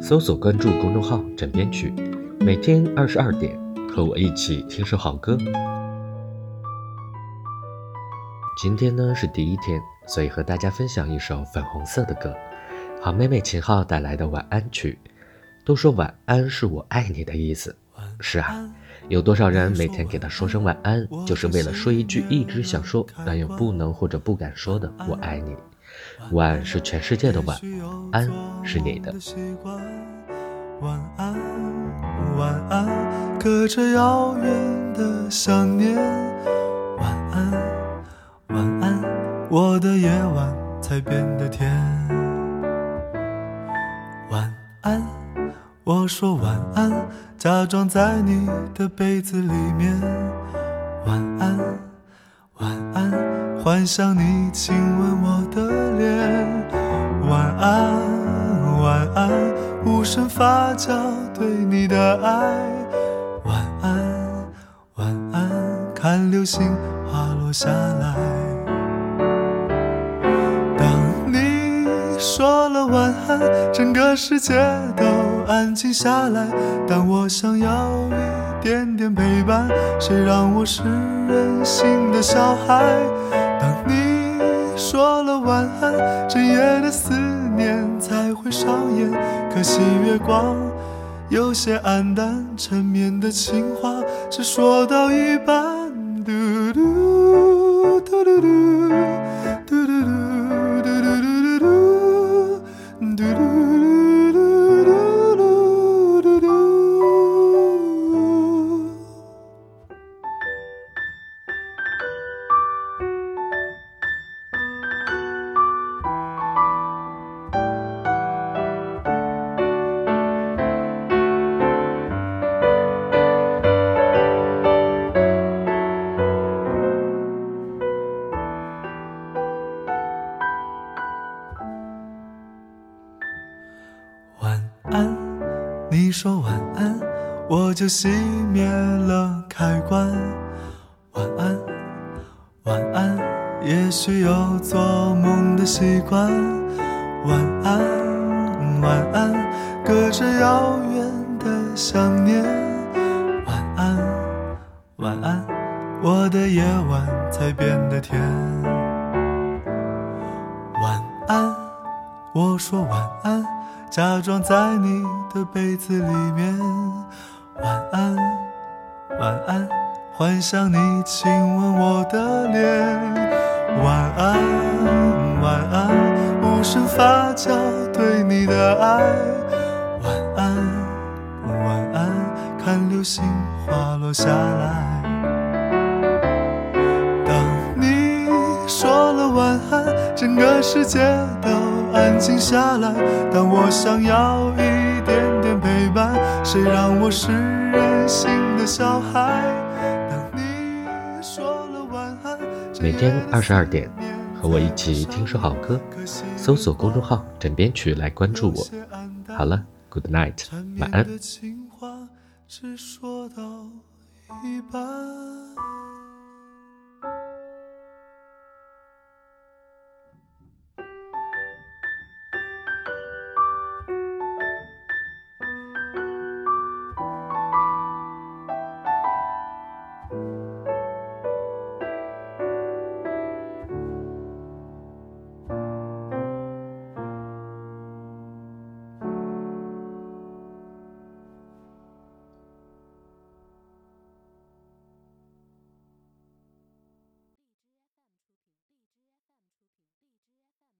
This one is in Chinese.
搜索关注公众号“枕边曲”，每天二十二点，和我一起听首好歌。今天呢是第一天，所以和大家分享一首粉红色的歌，好妹妹秦昊带来的晚安曲。都说晚安是我爱你的意思，是啊，有多少人每天给他说声晚安，就是为了说一句一直想说但又不能或者不敢说的“我爱你”。晚是全世界的晚，安是你的。晚安，晚安，隔着遥远的想念。晚安，晚安，我的夜晚才变得甜。晚安，我说晚安，假装在你的被子里面。晚安，晚安，幻想你亲吻我的脸。晚安，晚安。无声发酵对你的爱，晚安，晚安，看流星滑落下来。当你说了晚安，整个世界都安静下来。但我想要一点点陪伴，谁让我是任性的小孩？当你说了晚安，整夜的思念才会上演。可惜月光有些黯淡，缠绵的情话只说到一半。嘟嘟安你说晚安，我就熄灭了开关。晚安，晚安，也许有做梦的习惯。晚安，晚安，隔着遥远的想念。晚安，晚安，我的夜晚才变得甜。晚安，我说晚安。假装在你的被子里面，晚安，晚安，幻想你亲吻我的脸，晚安，晚安，无声发酵对你的爱，晚安，晚安，看流星滑落下来。整个世界都。安静下来，但我想要一点点陪伴。谁让我是任性的小孩？当你说了晚安，每天二十二点，和我一起听首好歌，搜索公众号“枕边曲”来关注我。好了，Good night，晚安。只说到一半。